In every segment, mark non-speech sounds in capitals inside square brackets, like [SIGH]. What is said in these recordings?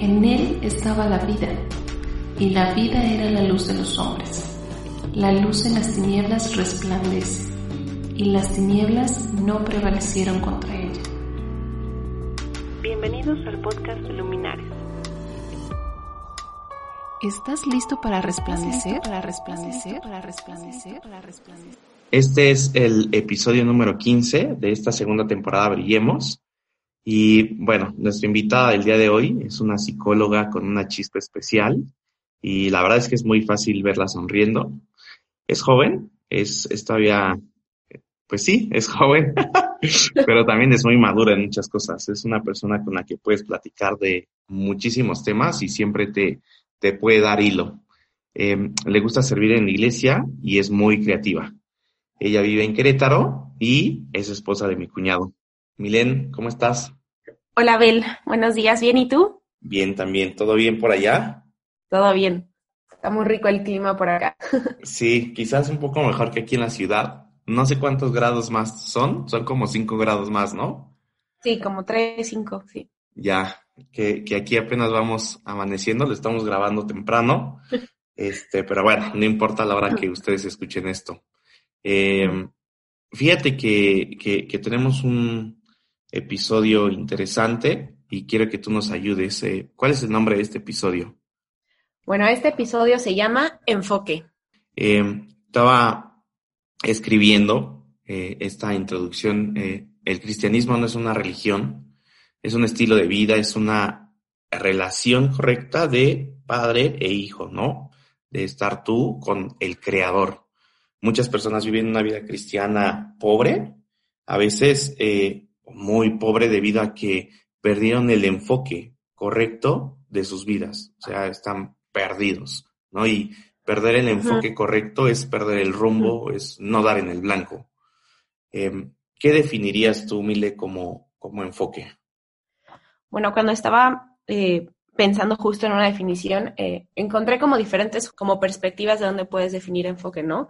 En él estaba la vida, y la vida era la luz de los hombres. La luz en las tinieblas resplandece, y las tinieblas no prevalecieron contra ella. Bienvenidos al podcast Luminares. ¿Estás listo para resplandecer? Para resplandecer, para resplandecer, para resplandecer. Este es el episodio número 15 de esta segunda temporada Brillemos. Y bueno, nuestra invitada del día de hoy es una psicóloga con una chispa especial y la verdad es que es muy fácil verla sonriendo. Es joven, es, todavía, pues sí, es joven, [LAUGHS] pero también es muy madura en muchas cosas. Es una persona con la que puedes platicar de muchísimos temas y siempre te, te puede dar hilo. Em, le gusta servir en la iglesia y es muy creativa. Ella vive en Querétaro y es esposa de mi cuñado. Milen, ¿cómo estás? Hola, Bel. Buenos días. ¿Bien? ¿Y tú? Bien, también. ¿Todo bien por allá? Todo bien. Está muy rico el clima por acá. [LAUGHS] sí, quizás un poco mejor que aquí en la ciudad. No sé cuántos grados más son. Son como cinco grados más, ¿no? Sí, como tres, cinco, sí. Ya, que, que aquí apenas vamos amaneciendo, lo estamos grabando temprano. [LAUGHS] Este, pero bueno, no importa la hora que ustedes escuchen esto. Eh, fíjate que, que, tenemos un episodio interesante y quiero que tú nos ayudes. Eh, ¿Cuál es el nombre de este episodio? Bueno, este episodio se llama Enfoque. Eh, estaba escribiendo esta introducción. el cristianismo no es una religión, es un estilo de vida, es una relación correcta de padre e hijo, ¿no? De estar tú con el creador. Muchas personas viven una vida cristiana pobre, a veces eh, muy pobre debido a que perdieron el enfoque correcto de sus vidas, o sea, están perdidos, ¿no? Y perder el enfoque correcto es perder el rumbo, es no dar en el blanco. Em, ¿Qué definirías tú, Mile, como, como enfoque? Bueno, cuando estaba eh, pensando justo en una definición, eh, encontré como diferentes como perspectivas de dónde puedes definir enfoque, ¿no?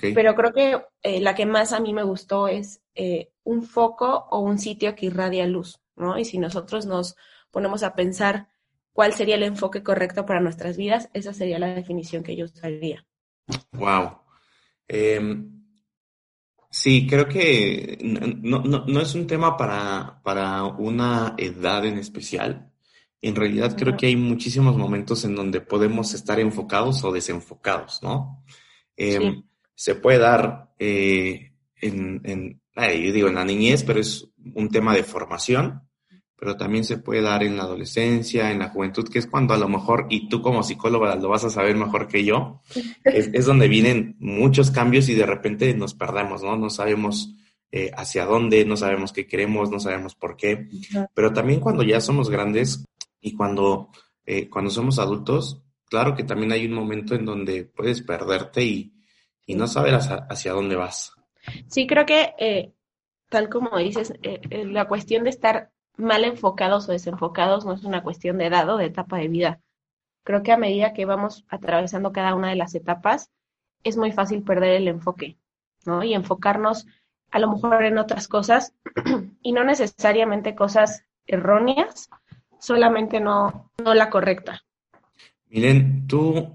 Pero creo que eh, la que más a mí me gustó es eh, un foco o un sitio que irradia luz, ¿no? Y si nosotros nos ponemos a pensar cuál sería el enfoque correcto para nuestras vidas, esa sería la definición que yo usaría. Wow. Em, sí, creo que no, no, es un tema para, para una edad en especial en realidad creo que hay muchísimos momentos en donde podemos estar enfocados o desenfocados, ¿no? Em, se puede dar eh, en, en yo digo en la niñez, pero es un tema de formación, pero también se puede dar en la adolescencia, en la juventud, que es cuando a lo mejor, y tú como psicóloga lo vas a saber mejor que yo, [LAUGHS] es, donde vienen muchos cambios y de repente nos perdemos, ¿no? No sabemos eh, hacia dónde, no sabemos qué queremos, no sabemos por qué, pero también cuando ya somos grandes, y cuando, eh, cuando somos adultos, claro que también hay un momento en donde puedes perderte y, no saber hacia, dónde vas. Sí, creo que eh, tal como dices, eh, la cuestión de estar mal enfocados o desenfocados no es una cuestión de edad o de etapa de vida. Creo que a medida que vamos atravesando cada una de las etapas, es muy fácil perder el enfoque, ¿no? Y enfocarnos a lo mejor en otras cosas [CLEARS THROAT] y no necesariamente cosas erróneas, solamente no, no la correcta. Miren, ¿tú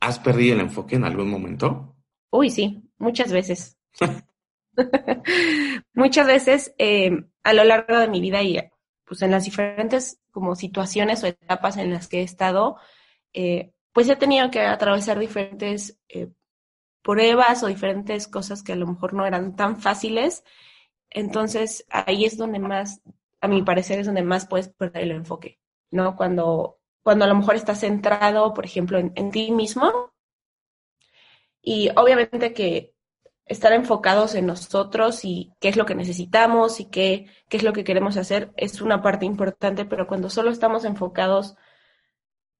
has perdido el enfoque en algún momento? Uy, sí, muchas veces. [LAUGHS] [LAUGHS] muchas veces eh, a lo largo de mi vida y pues en las diferentes como situaciones o etapas en las que he estado, eh, pues he tenido que atravesar diferentes eh, pruebas o diferentes cosas que a lo mejor no eran tan fáciles. Entonces ahí es donde más a mi parecer, es donde más puedes perder el enfoque, ¿no? Cuando, cuando a lo mejor estás centrado, por ejemplo, en, ti mismo. Y obviamente que estar enfocados en nosotros y qué es lo que necesitamos y qué, qué es lo que queremos hacer es una parte importante, pero cuando solo estamos enfocados,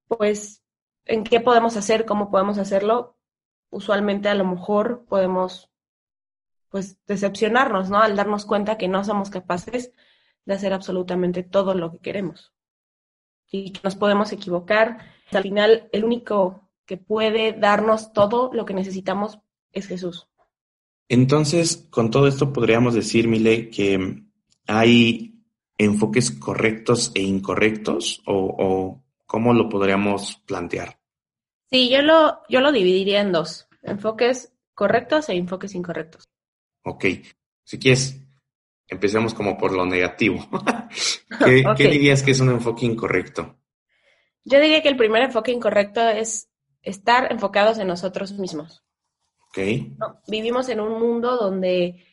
pues, en qué podemos hacer, cómo podemos hacerlo, usualmente a lo mejor podemos, pues, decepcionarnos, ¿no? Al darnos cuenta que no somos capaces de hacer absolutamente todo lo que queremos. Y que nos podemos equivocar. Al final, el único que puede darnos todo lo que necesitamos es Jesús. Entonces, con todo esto podríamos decir, Mile, que hay enfoques correctos e incorrectos o, ¿Cómo lo podríamos plantear? Sí, yo lo, yo lo dividiría en dos, enfoques correctos e enfoques incorrectos. Ok, si quieres, empecemos como por lo negativo. [LAUGHS] ¿Qué, ¿Qué, dirías que es un enfoque incorrecto? Yo diría que el primer enfoque incorrecto es estar enfocados en nosotros mismos. Ok. vivimos en un mundo donde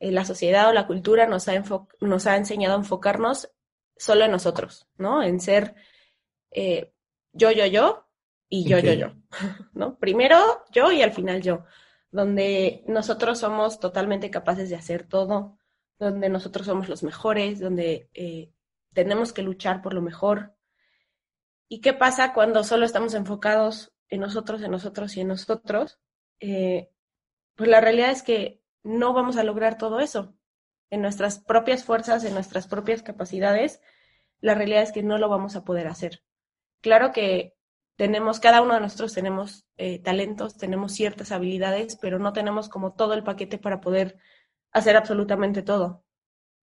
eh, la sociedad o la cultura nos ha, nos ha enseñado a enfocarnos solo en nosotros, ¿no? En ser eh, yo, yo, yo y yo, yo, yo, [LAUGHS] ¿no? Primero yo y al final yo, donde nosotros somos totalmente capaces de hacer todo, donde nosotros somos los mejores, donde eh, tenemos que luchar por lo mejor. ¿Y qué pasa cuando solo estamos enfocados en nosotros, en nosotros y en nosotros? Eh, pues la realidad es que no vamos a lograr todo eso. En nuestras propias fuerzas, en nuestras propias capacidades, la realidad es que no lo vamos a poder hacer. Claro que tenemos, cada uno de nosotros tenemos eh, talentos, tenemos ciertas habilidades, pero no tenemos como todo el paquete para poder hacer absolutamente todo.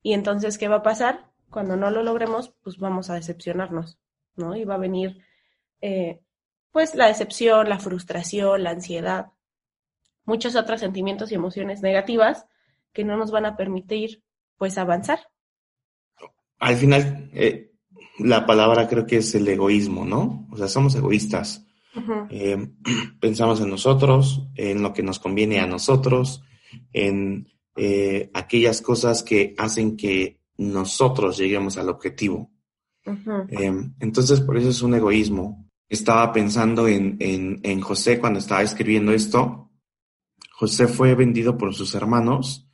Y entonces, ¿qué va a pasar? Cuando no lo logremos, pues vamos a decepcionarnos, ¿no? Y va a venir, eh, pues, la decepción, la frustración, la ansiedad, muchos otros sentimientos y emociones negativas que no nos van a permitir, pues, avanzar. Al final, eh, la palabra creo que es el egoísmo, ¿no? O sea, somos egoístas. Eh, [CLEARS THROAT] pensamos en nosotros, en lo que nos conviene a nosotros, en eh, aquellas cosas que hacen que nosotros lleguemos al objetivo. Entonces, por eso es un egoísmo. Estaba pensando en, en, en José cuando estaba escribiendo esto. José fue vendido por sus hermanos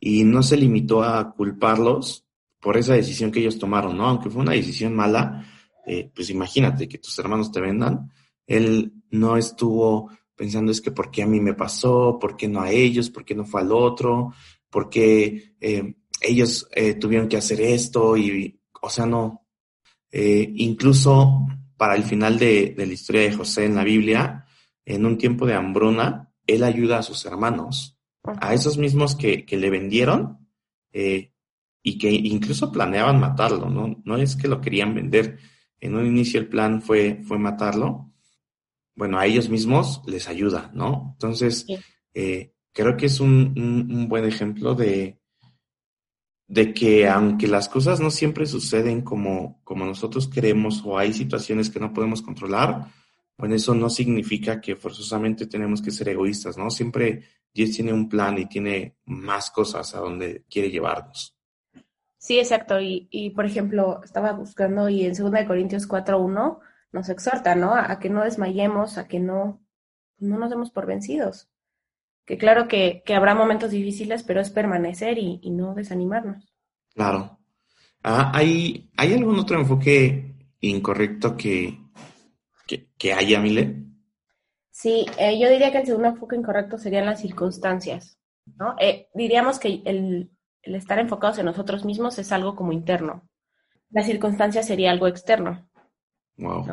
y no se limitó a culparlos por esa decisión que ellos tomaron, ¿no? Aunque fue una decisión mala, eh, pues imagínate que tus hermanos te vendan. Él no estuvo pensando es que por qué a mí me pasó, por qué no a ellos, por qué no fue al otro, por qué eh, ellos eh, tuvieron que hacer esto y, o sea, no. incluso para el final de, la historia de José en la Biblia, en un tiempo de hambruna, él ayuda a sus hermanos, a esos mismos que, que le vendieron, eh, y que incluso planeaban matarlo, ¿no? No es que lo querían vender. En un inicio el plan fue, fue matarlo. Bueno, a ellos mismos les ayuda, ¿no? Entonces, eh, creo que es un, un, buen ejemplo de, de que aunque las cosas no siempre suceden como, como nosotros queremos o hay situaciones que no podemos controlar, bueno, eso no significa que forzosamente tenemos que ser egoístas, ¿no? Siempre Dios tiene un plan y tiene más cosas a donde quiere llevarnos. Sí, exacto. Y, y por ejemplo, estaba buscando y en 2 Corintios 4.1 nos exhorta, ¿no? A, que no desmayemos, a que no, no nos demos por vencidos. Que claro que, que habrá momentos difíciles, pero es permanecer y, y no desanimarnos. Claro. Ah, ¿hay, ¿Hay algún otro enfoque incorrecto que, que, que haya, Mile? Sí, eh, yo diría que el segundo enfoque incorrecto serían las circunstancias, ¿no? Eh, diríamos que el, el estar enfocados en nosotros mismos es algo como interno. La circunstancia sería algo externo.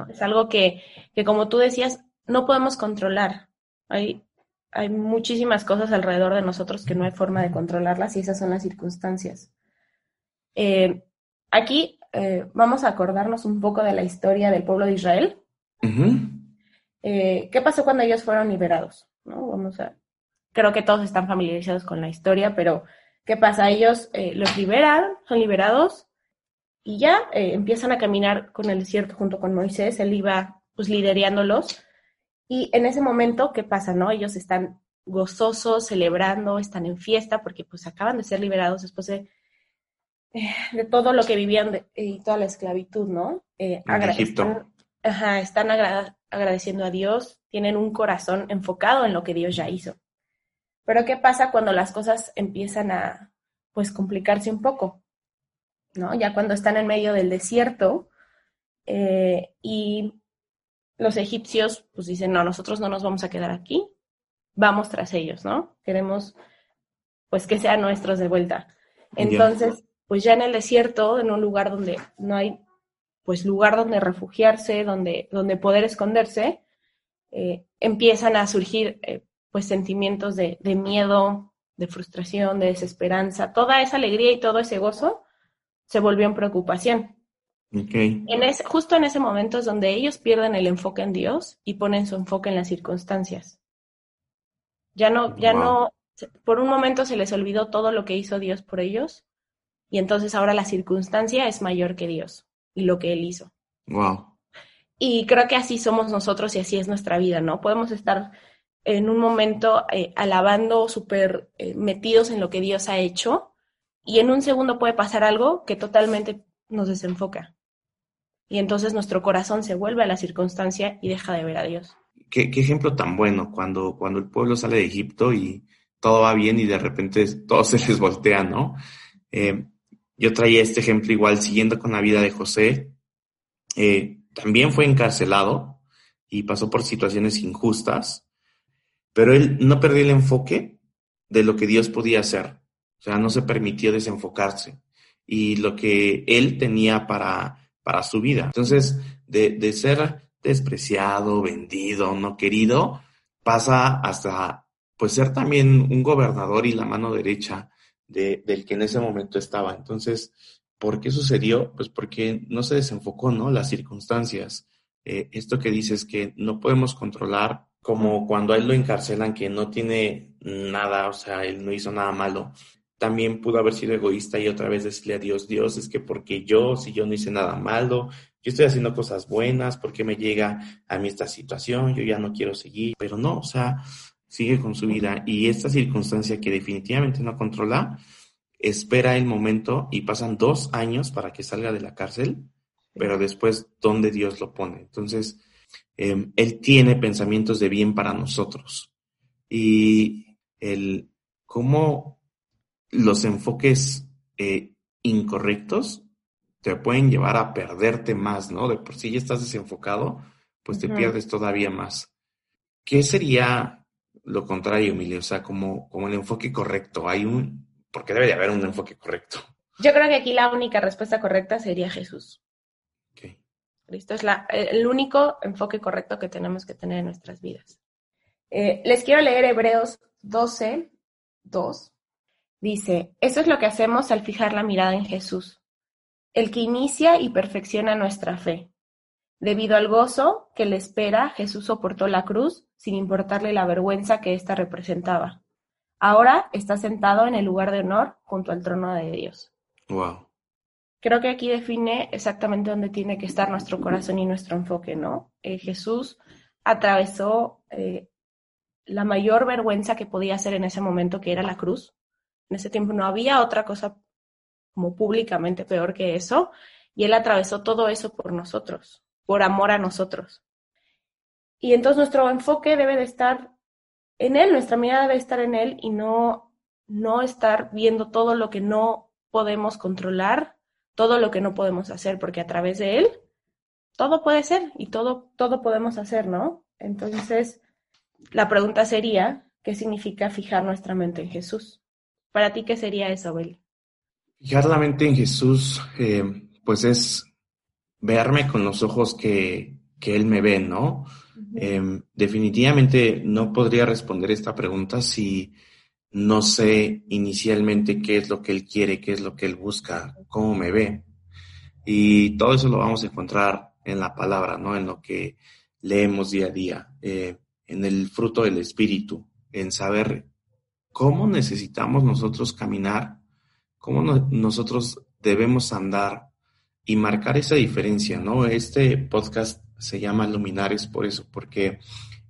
Es algo que, que, como tú decías, no podemos controlar. Hay, hay muchísimas cosas alrededor de nosotros que no hay forma de controlarlas y esas son las circunstancias. Eh, aquí eh, vamos a acordarnos un poco de la historia del pueblo de Israel. Eh, ¿Qué pasó cuando ellos fueron liberados? ¿No? Vamos a, creo que todos están familiarizados con la historia, pero ¿Qué pasa? Ellos eh, los liberan, son liberados y ya eh, empiezan a caminar con el desierto junto con Moisés. Él iba pues liderándolos. Y en ese momento, ¿qué pasa? No? Ellos están gozosos, celebrando, están en fiesta porque pues acaban de ser liberados después de, eh, de todo lo que vivían y toda la esclavitud, ¿no? en Egipto. Están, ajá, están agradeciendo a Dios, tienen un corazón enfocado en lo que Dios ya hizo. Pero ¿qué pasa cuando las cosas empiezan a, pues, complicarse un poco? ¿No? Ya cuando están en medio del desierto eh, y los egipcios, pues, dicen, no, nosotros no nos vamos a quedar aquí, vamos tras ellos, ¿no? Queremos, pues, que sean nuestros de vuelta. Entonces, pues ya en el desierto, en un lugar donde no hay, pues, lugar donde refugiarse, donde, donde poder esconderse, eh, empiezan a surgir eh, pues sentimientos de, miedo, de frustración, de desesperanza, toda esa alegría y todo ese gozo se volvió en preocupación. En ese, justo en ese momento es donde ellos pierden el enfoque en Dios y ponen su enfoque en las circunstancias. Ya no, ya no, por un momento se les olvidó todo lo que hizo Dios por ellos y entonces ahora la circunstancia es mayor que Dios lo que Él hizo. Wow. Y creo que así somos nosotros y así es nuestra vida, ¿no? Podemos estar en un momento eh, alabando, súper eh, metidos en lo que Dios ha hecho y en un segundo puede pasar algo que totalmente nos desenfoca. Y entonces nuestro corazón se vuelve a la circunstancia y deja de ver a Dios. Qué, ejemplo tan bueno cuando, cuando el pueblo sale de Egipto y todo va bien y de repente todo se les voltea, ¿no? Eh, yo traía este ejemplo igual siguiendo con la vida de José. Eh, también fue encarcelado y pasó por situaciones injustas, pero él no perdió el enfoque de lo que Dios podía hacer. O sea, no se permitió desenfocarse y lo que él tenía para para su vida. Entonces, de, de ser despreciado, vendido, no querido, pasa hasta pues ser también un gobernador y la mano derecha de, del que en ese momento estaba. Entonces, ¿por qué sucedió? Pues porque no se desenfocó, ¿no? Las circunstancias. Eh, esto que dices que no podemos controlar, como cuando a él lo encarcelan, que no tiene nada, o sea, él no hizo nada malo también pudo haber sido egoísta y otra vez decirle a Dios, Dios, es que porque yo, si yo no hice nada malo, yo estoy haciendo cosas buenas, ¿por qué me llega a mí esta situación? Yo ya no quiero seguir, pero no, o sea, sigue con su vida y esta circunstancia que definitivamente no controla, espera el momento y pasan dos años para que salga de la cárcel, pero después, ¿dónde Dios lo pone? Entonces, em, Él tiene pensamientos de bien para nosotros y el cómo los enfoques eh, incorrectos te pueden llevar a perderte más, ¿no? De por sí ya estás desenfocado, pues te pierdes todavía más. ¿Qué sería lo contrario, Emilio? O sea, como, como el enfoque correcto. Hay un, porque debe de haber un enfoque correcto. Yo creo que aquí la única respuesta correcta sería Jesús. Okay. Esto es la, el único enfoque correcto que tenemos que tener en nuestras vidas. Eh, les quiero leer Hebreos 12, 2. Dice, eso es lo que hacemos al fijar la mirada en Jesús, el que inicia y perfecciona nuestra fe. Debido al gozo que le espera, Jesús soportó la cruz sin importarle la vergüenza que ésta representaba. Ahora está sentado en el lugar de honor junto al trono de Dios. Wow. Creo que aquí define exactamente dónde tiene que estar nuestro corazón y nuestro enfoque, ¿no? Eh, Jesús atravesó eh, la mayor vergüenza que podía hacer en ese momento, que era la cruz, en ese tiempo no había otra cosa como públicamente peor que eso, y él atravesó todo eso por nosotros, por amor a nosotros. Y entonces nuestro enfoque debe de estar en él, nuestra mirada debe estar en él y no, no estar viendo todo lo que no podemos controlar, todo lo que no podemos hacer, porque a través de él todo puede ser y todo, todo podemos hacer, ¿no? Entonces, la pregunta sería, ¿qué significa fijar nuestra mente en Jesús? Para ti, ¿qué sería eso, Beli? Fijar la mente en Jesús, eh, pues es verme con los ojos que, Él me ve, ¿no? Em, definitivamente no podría responder esta pregunta si no sé inicialmente qué es lo que Él quiere, qué es lo que Él busca, cómo me ve. Y todo eso lo vamos a encontrar en la palabra, ¿no? En lo que leemos día a día, eh, en el fruto del Espíritu, en saber cómo necesitamos nosotros caminar, cómo nosotros debemos andar y marcar esa diferencia, ¿no? Este podcast se llama Luminares por eso, porque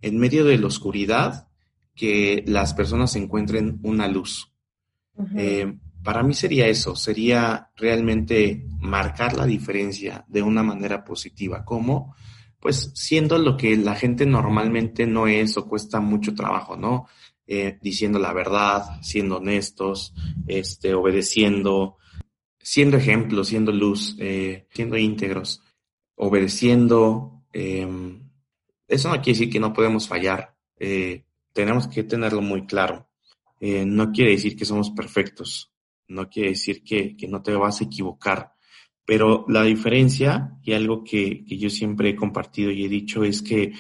en medio de la oscuridad, que las personas encuentren una luz. Eh, para mí sería eso, sería realmente marcar la diferencia de una manera positiva. ¿Cómo? Pues siendo lo que la gente normalmente no es o cuesta mucho trabajo, ¿no? Eh, diciendo la verdad, siendo honestos, este, obedeciendo, siendo ejemplo, siendo luz, eh, siendo íntegros, obedeciendo. Em, eso no quiere decir que no podemos fallar. Eh, tenemos que tenerlo muy claro. no quiere decir que somos perfectos. No quiere decir que, que, no te vas a equivocar. Pero la diferencia, y algo que, que yo siempre he compartido y he dicho, es que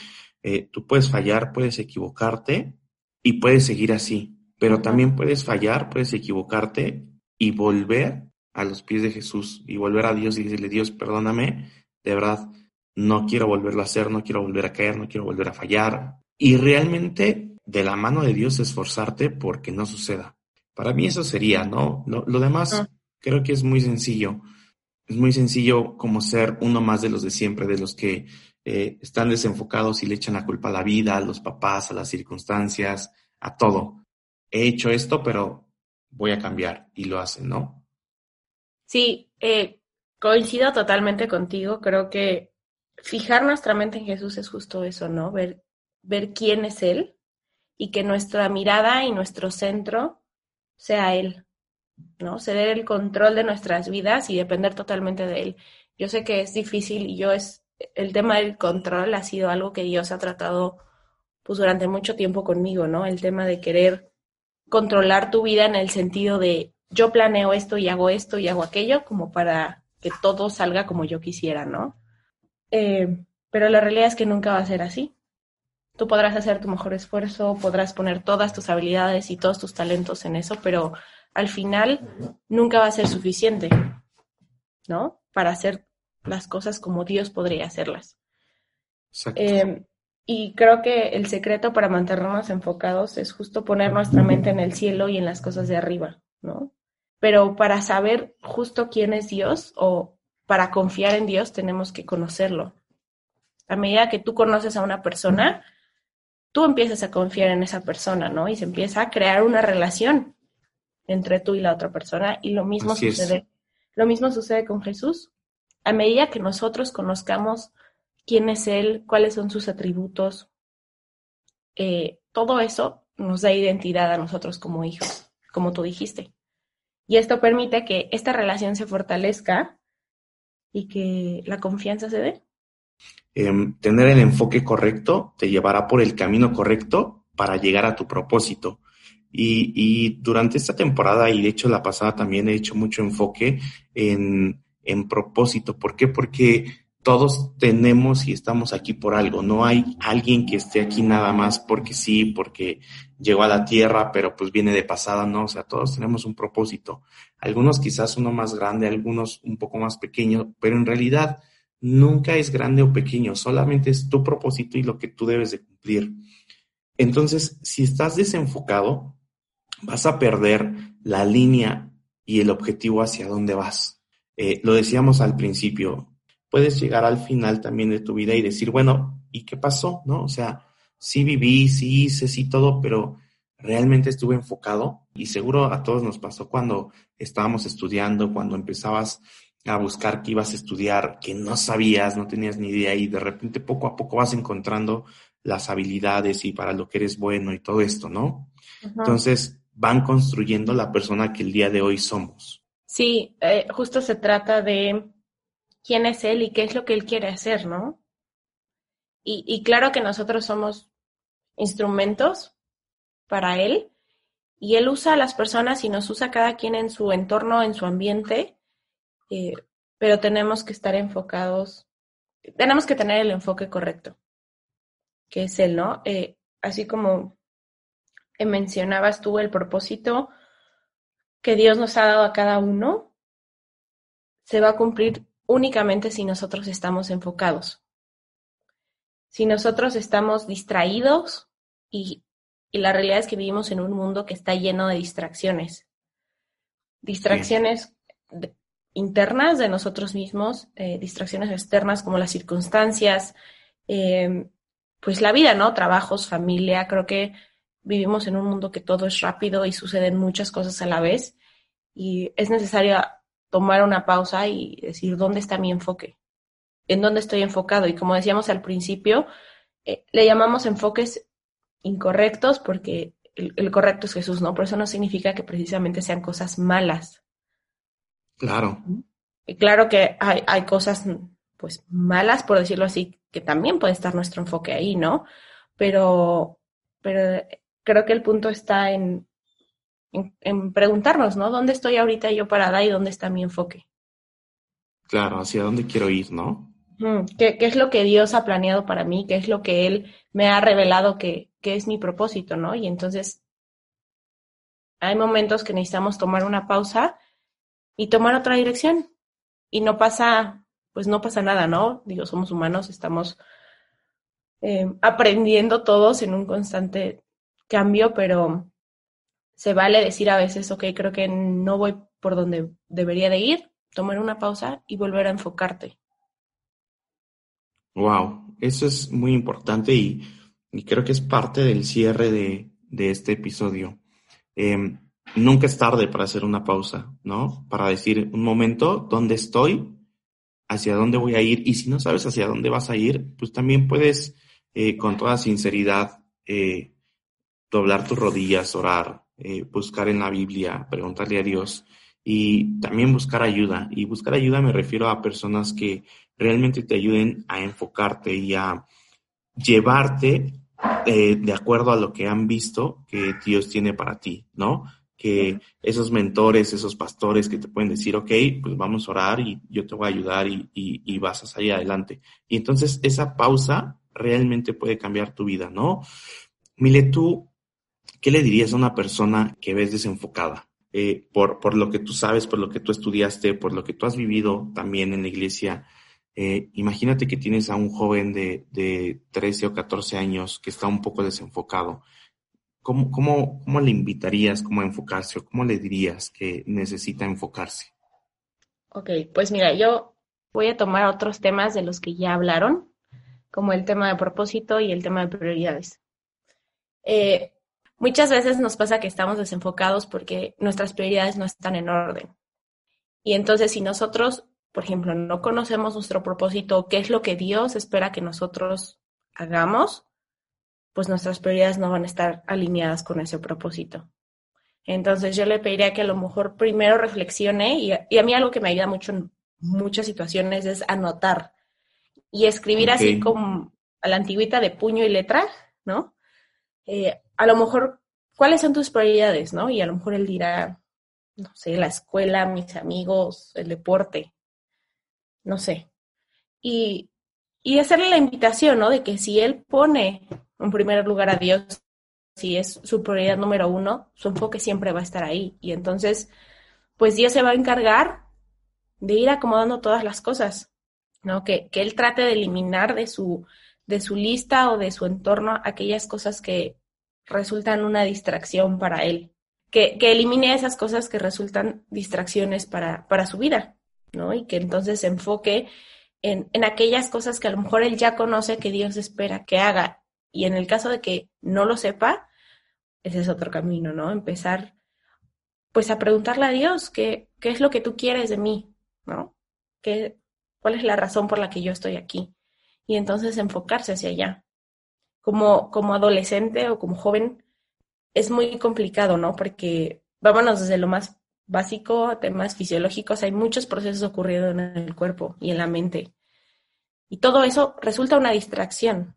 tú puedes fallar, puedes equivocarte, y puedes seguir así, pero también puedes fallar, puedes equivocarte y volver a los pies de Jesús y volver a Dios y decirle, Dios, perdóname, de verdad, no quiero volverlo a hacer, no quiero volver a caer, no quiero volver a fallar. Y realmente de la mano de Dios esforzarte porque no suceda. Para mí eso sería, ¿no? Lo, demás ah. creo que es muy sencillo. Es muy sencillo como ser uno más de los de siempre, de los que eh, están desenfocados y le echan la culpa a la vida, a los papás, a las circunstancias, a todo. He hecho esto, pero voy a cambiar y lo hacen, ¿no? Sí, eh, coincido totalmente contigo. Creo que fijar nuestra mente en Jesús es justo eso, ¿no? Ver, ver quién es Él y que nuestra mirada y nuestro centro sea Él, ¿no? Ceder el control de nuestras vidas y depender totalmente de Él. Yo sé que es difícil y yo es, el tema del control ha sido algo que Dios ha tratado pues durante mucho tiempo conmigo, ¿no? El tema de querer controlar tu vida en el sentido de yo planeo esto y hago esto y hago aquello como para que todo salga como yo quisiera, ¿no? Eh, pero la realidad es que nunca va a ser así. Tú podrás hacer tu mejor esfuerzo, podrás poner todas tus habilidades y todos tus talentos en eso, pero al final nunca va a ser suficiente, ¿no? Para hacer las cosas como Dios podría hacerlas. Eh, y creo que el secreto para mantenernos enfocados es justo poner nuestra mente en el cielo y en las cosas de arriba, ¿no? Pero para saber justo quién es Dios o para confiar en Dios tenemos que conocerlo. A medida que tú conoces a una persona, tú empiezas a confiar en esa persona, ¿no? Y se empieza a crear una relación entre tú y la otra persona y lo mismo sucede. Lo mismo sucede con Jesús. A medida que nosotros conozcamos quién es Él, cuáles son sus atributos, eh, todo eso nos da identidad a nosotros como hijos, como tú dijiste. Y esto permite que esta relación se fortalezca y que la confianza se dé. Em, tener el enfoque correcto te llevará por el camino correcto para llegar a tu propósito. Y, durante esta temporada, y de hecho la pasada también he hecho mucho enfoque en, en propósito. ¿Por qué? Porque todos tenemos y estamos aquí por algo. No hay alguien que esté aquí nada más porque sí, porque llegó a la tierra, pero pues viene de pasada, no. O sea, todos tenemos un propósito. Algunos quizás uno más grande, algunos un poco más pequeño, pero en realidad nunca es grande o pequeño, solamente es tu propósito y lo que tú debes de cumplir. Entonces, si estás desenfocado, vas a perder la línea y el objetivo hacia dónde vas. Eh, lo decíamos al principio, puedes llegar al final también de tu vida y decir, bueno, ¿y qué pasó? ¿No? O sea, sí viví, sí hice, sí todo, pero realmente estuve enfocado y seguro a todos nos pasó cuando estábamos estudiando, cuando empezabas a buscar qué ibas a estudiar, que no sabías, no tenías ni idea y de repente poco a poco vas encontrando las habilidades y para lo que eres bueno y todo esto, ¿no? Entonces van construyendo la persona que el día de hoy somos. Sí, eh, justo se trata de quién es él y qué es lo que él quiere hacer, ¿no? Y, claro que nosotros somos instrumentos para él y él usa a las personas y nos usa cada quien en su entorno, en su ambiente eh, pero tenemos que estar enfocados, tenemos que tener el enfoque correcto, que es el, ¿no? Eh, así como mencionabas tú el propósito que Dios nos ha dado a cada uno, se va a cumplir únicamente si nosotros estamos enfocados. Si nosotros estamos distraídos y, y la realidad es que vivimos en un mundo que está lleno de distracciones. Distracciones internas de nosotros mismos, eh, distracciones externas como las circunstancias, eh, pues la vida, ¿no? Trabajos, familia, creo que vivimos en un mundo que todo es rápido y suceden muchas cosas a la vez y es necesario tomar una pausa y decir, ¿dónde está mi enfoque? ¿En dónde estoy enfocado? Y como decíamos al principio, eh, le llamamos enfoques incorrectos porque el, el, correcto es Jesús, ¿no? Pero eso no significa que precisamente sean cosas malas. Claro. Y claro que hay, hay cosas, pues, malas, por decirlo así, que también puede estar nuestro enfoque ahí, ¿no? Pero, pero creo que el punto está en, en, preguntarnos, ¿no? ¿Dónde estoy ahorita yo parada y dónde está mi enfoque? Claro, hacia dónde quiero ir, ¿no? ¿Qué, ¿Qué, es lo que Dios ha planeado para mí? ¿Qué es lo que Él me ha revelado que, que es mi propósito, ¿no? Y entonces hay momentos que necesitamos tomar una pausa y tomar otra dirección. Y no pasa, pues no pasa nada, ¿no? Digo, somos humanos, estamos eh, aprendiendo todos en un constante cambio, pero se vale decir a veces, ok, creo que no voy por donde debería de ir, tomar una pausa y volver a enfocarte. Wow, eso es muy importante y, creo que es parte del cierre de, este episodio. Em, nunca es tarde para hacer una pausa, ¿no? Para decir un momento, ¿dónde estoy? ¿Hacia dónde voy a ir? Y si no sabes hacia dónde vas a ir, pues también puedes eh, con toda sinceridad eh, doblar tus rodillas, orar, eh, buscar en la Biblia, preguntarle a Dios y también buscar ayuda. Y buscar ayuda me refiero a personas que realmente te ayuden a enfocarte y a llevarte de acuerdo a lo que han visto que Dios tiene para ti, ¿no? Que esos mentores, esos pastores que te pueden decir, ok, pues vamos a orar y yo te voy a ayudar y, y vas a salir adelante. Y entonces esa pausa realmente puede cambiar tu vida, ¿no? Mile, tú, ¿qué le dirías a una persona que ves desenfocada? Eh, por, por lo que tú sabes, por lo que tú estudiaste, por lo que tú has vivido también en la iglesia. Eh, imagínate que tienes a un joven de, de 13 o 14 años que está un poco desenfocado. ¿Cómo, cómo, cómo le invitarías cómo a enfocarse o cómo le dirías que necesita enfocarse? Ok, pues mira, yo voy a tomar otros temas de los que ya hablaron como el tema de propósito y el tema de prioridades. Eh, muchas veces nos pasa que estamos desenfocados porque nuestras prioridades no están en orden. Y entonces si nosotros, por ejemplo, no conocemos nuestro propósito, qué es lo que Dios espera que nosotros hagamos, pues nuestras prioridades no van a estar alineadas con ese propósito. Entonces yo le pediría que a lo mejor primero reflexione y, y a mí algo que me ayuda mucho en muchas situaciones es anotar y escribir así como a la antigüita de puño y letra, ¿no? Eh, a lo mejor, ¿cuáles son tus prioridades, no? Y a lo mejor él dirá, no sé, la escuela, mis amigos, el deporte, no sé. Y, y hacerle la invitación, ¿no? De que si él pone en primer lugar a Dios, si es su prioridad número uno, su enfoque siempre va a estar ahí. Y entonces, pues Dios se va a encargar de ir acomodando todas las cosas. ¿no? Que, que él trate de eliminar de su, de su lista o de su entorno aquellas cosas que resultan una distracción para él. Que, que elimine esas cosas que resultan distracciones para, para su vida, ¿no? Y que entonces se enfoque en, en aquellas cosas que a lo mejor él ya conoce que Dios espera que haga. Y en el caso de que no lo sepa, ese es otro camino, ¿no? Empezar, pues, a preguntarle a Dios qué, qué es lo que tú quieres de mí, ¿no? ¿Qué, ¿Cuál es la razón por la que yo estoy aquí? Y entonces enfocarse hacia allá. Como, como adolescente o como joven es muy complicado, ¿no? Porque vámonos desde lo más básico a temas fisiológicos, hay muchos procesos ocurriendo en el cuerpo y en la mente. Y todo eso resulta una distracción.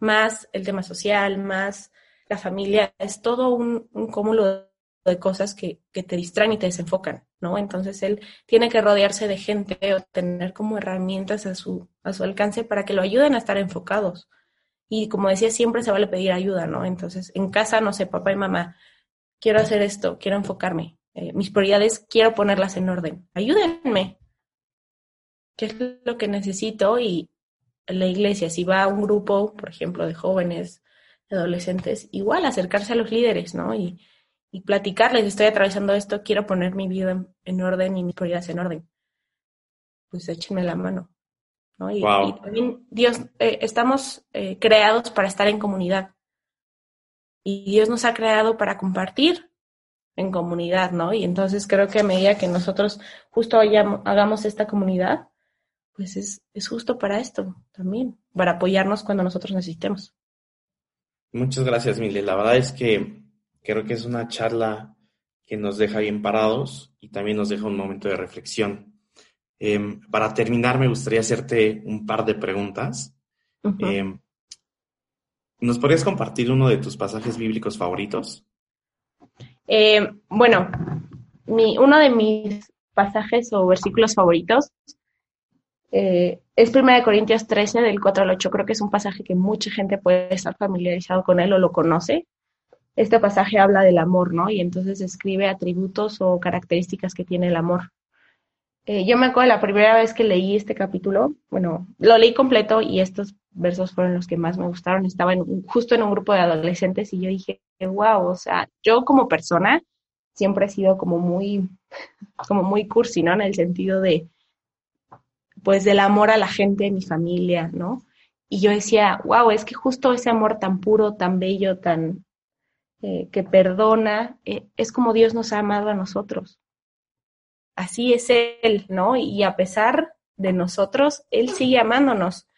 Más el tema social, más la familia, es todo un, cúmulo de cosas que, que, te distraen y te desenfocan, ¿no? Entonces él tiene que rodearse de gente o tener como herramientas a su, a su alcance para que lo ayuden a estar enfocados. Y como decía, siempre se vale pedir ayuda, ¿no? Entonces, en casa, no sé, papá y mamá, quiero hacer esto, quiero enfocarme, eh, mis prioridades quiero ponerlas en orden, ayúdenme. ¿Qué es lo que necesito? Y en la iglesia, si va a un grupo, por ejemplo, de jóvenes, adolescentes, igual acercarse a los líderes, ¿no? Y, y platicarles, estoy atravesando esto, quiero poner mi vida en, orden y mis prioridades en orden. Pues échenme la mano. ¿No? Y, también, Dios, eh, estamos eh, creados para estar en comunidad. Y Dios nos ha creado para compartir en comunidad, ¿no? Y entonces creo que a medida que nosotros justo hagamos esta comunidad, pues es, es justo para esto también, para apoyarnos cuando nosotros necesitemos. Muchas gracias, Mile. La verdad es que Creo que es una charla que nos deja bien parados y también nos deja un momento de reflexión. Em, para terminar, me gustaría hacerte un par de preguntas. Em, ¿Nos podrías compartir uno de tus pasajes bíblicos favoritos? Eh, bueno, mi, uno de mis pasajes o versículos favoritos eh, es 1 Corintios 13, del 4 al 8. Creo que es un pasaje que mucha gente puede estar familiarizado con él o lo conoce este pasaje habla del amor, ¿no? Y entonces describe atributos o características que tiene el amor. Eh, yo me acuerdo la primera vez que leí este capítulo, bueno, lo leí completo y estos versos fueron los que más me gustaron. Estaba en, justo en un grupo de adolescentes y yo dije, wow, o sea, yo como persona siempre he sido como muy, [LAUGHS] como muy cursi, ¿no? En el sentido de, pues, del amor a la gente, mi familia, ¿no? Y yo decía, wow, es que justo ese amor tan puro, tan bello, tan, eh, que perdona, eh, es como Dios nos ha amado a nosotros así es Él, ¿no? Y a pesar de nosotros, Él sigue amándonos.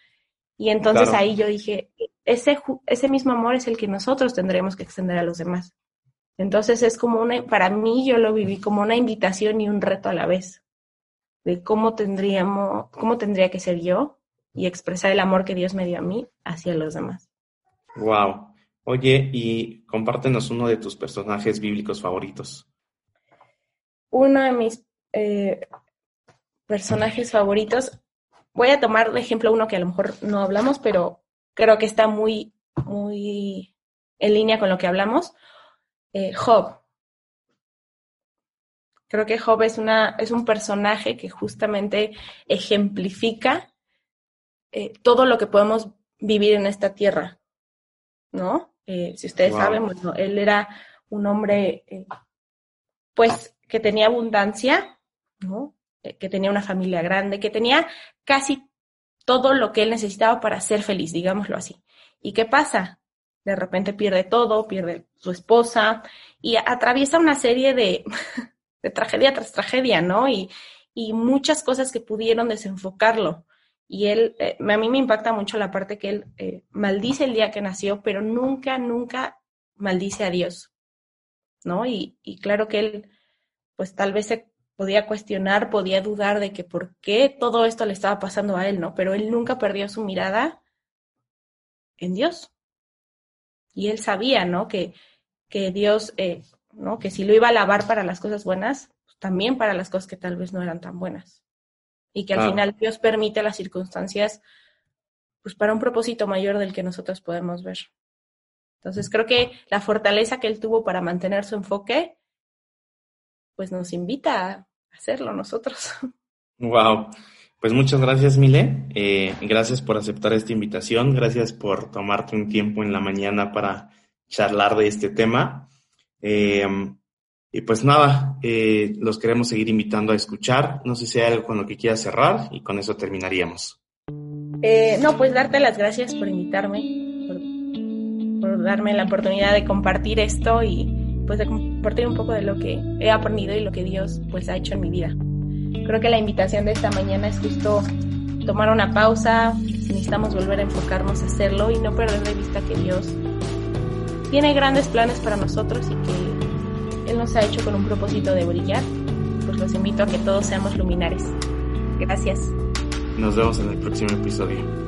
Y entonces ahí yo dije, ese, ese mismo amor es el que nosotros tendremos que extender a los demás. Entonces es como una, para mí yo lo viví como una invitación y un reto a la vez, de cómo tendríamos, cómo tendría que ser yo y expresar el amor que Dios me dio a mí hacia los demás. Wow. Oye, y compártenos uno de tus personajes bíblicos favoritos. Uno de mis eh, personajes favoritos. Voy a tomar de ejemplo uno que a lo mejor no hablamos, pero creo que está muy, muy en línea con lo que hablamos. Eh, Job. Creo que Job es, una, es un personaje que justamente ejemplifica eh, todo lo que podemos vivir en esta tierra, ¿no? si ustedes saben, bueno, él era un hombre, pues, que tenía abundancia, ¿no? Eh, que tenía una familia grande, que tenía casi todo lo que él necesitaba para ser feliz, digámoslo así. ¿Y qué pasa? De repente pierde todo, pierde su esposa y atraviesa una serie de, [LAUGHS] de tragedia tras tragedia, ¿no? Y, y, muchas cosas que pudieron desenfocarlo. Y él, eh, a mí me impacta mucho la parte que él eh, maldice el día que nació, pero nunca, nunca maldice a Dios, ¿no? Y, y claro que él, pues tal vez se podía cuestionar, podía dudar de que por qué todo esto le estaba pasando a él, ¿no? Pero él nunca perdió su mirada en Dios. Y él sabía, ¿no? Que, que Dios, eh, ¿no? Que si lo iba a alabar para las cosas buenas, pues también para las cosas que tal vez no eran tan buenas. Y que al final Dios permite las circunstancias, pues para un propósito mayor del que nosotros podemos ver. Entonces creo que la fortaleza que él tuvo para mantener su enfoque, pues nos invita a hacerlo nosotros. [LAUGHS] Wow. Pues muchas gracias, Mile. Eh, gracias por aceptar esta invitación. Gracias por tomarte un tiempo en la mañana para charlar de este tema. Eh, y pues nada, eh, los queremos seguir invitando a escuchar. No sé si hay algo con lo que quieras cerrar y con eso terminaríamos. no, pues darte las gracias por invitarme, por, por darme la oportunidad de compartir esto y pues de compartir un poco de lo que he aprendido y lo que Dios pues ha hecho en mi vida. Creo que la invitación de esta mañana es justo tomar una pausa, si necesitamos volver a enfocarnos a hacerlo y no perder de vista que Dios tiene grandes planes para nosotros y que Él nos ha hecho con un propósito de brillar. Pues los invito a que todos seamos luminares. Gracias. Nos vemos en el próximo episodio.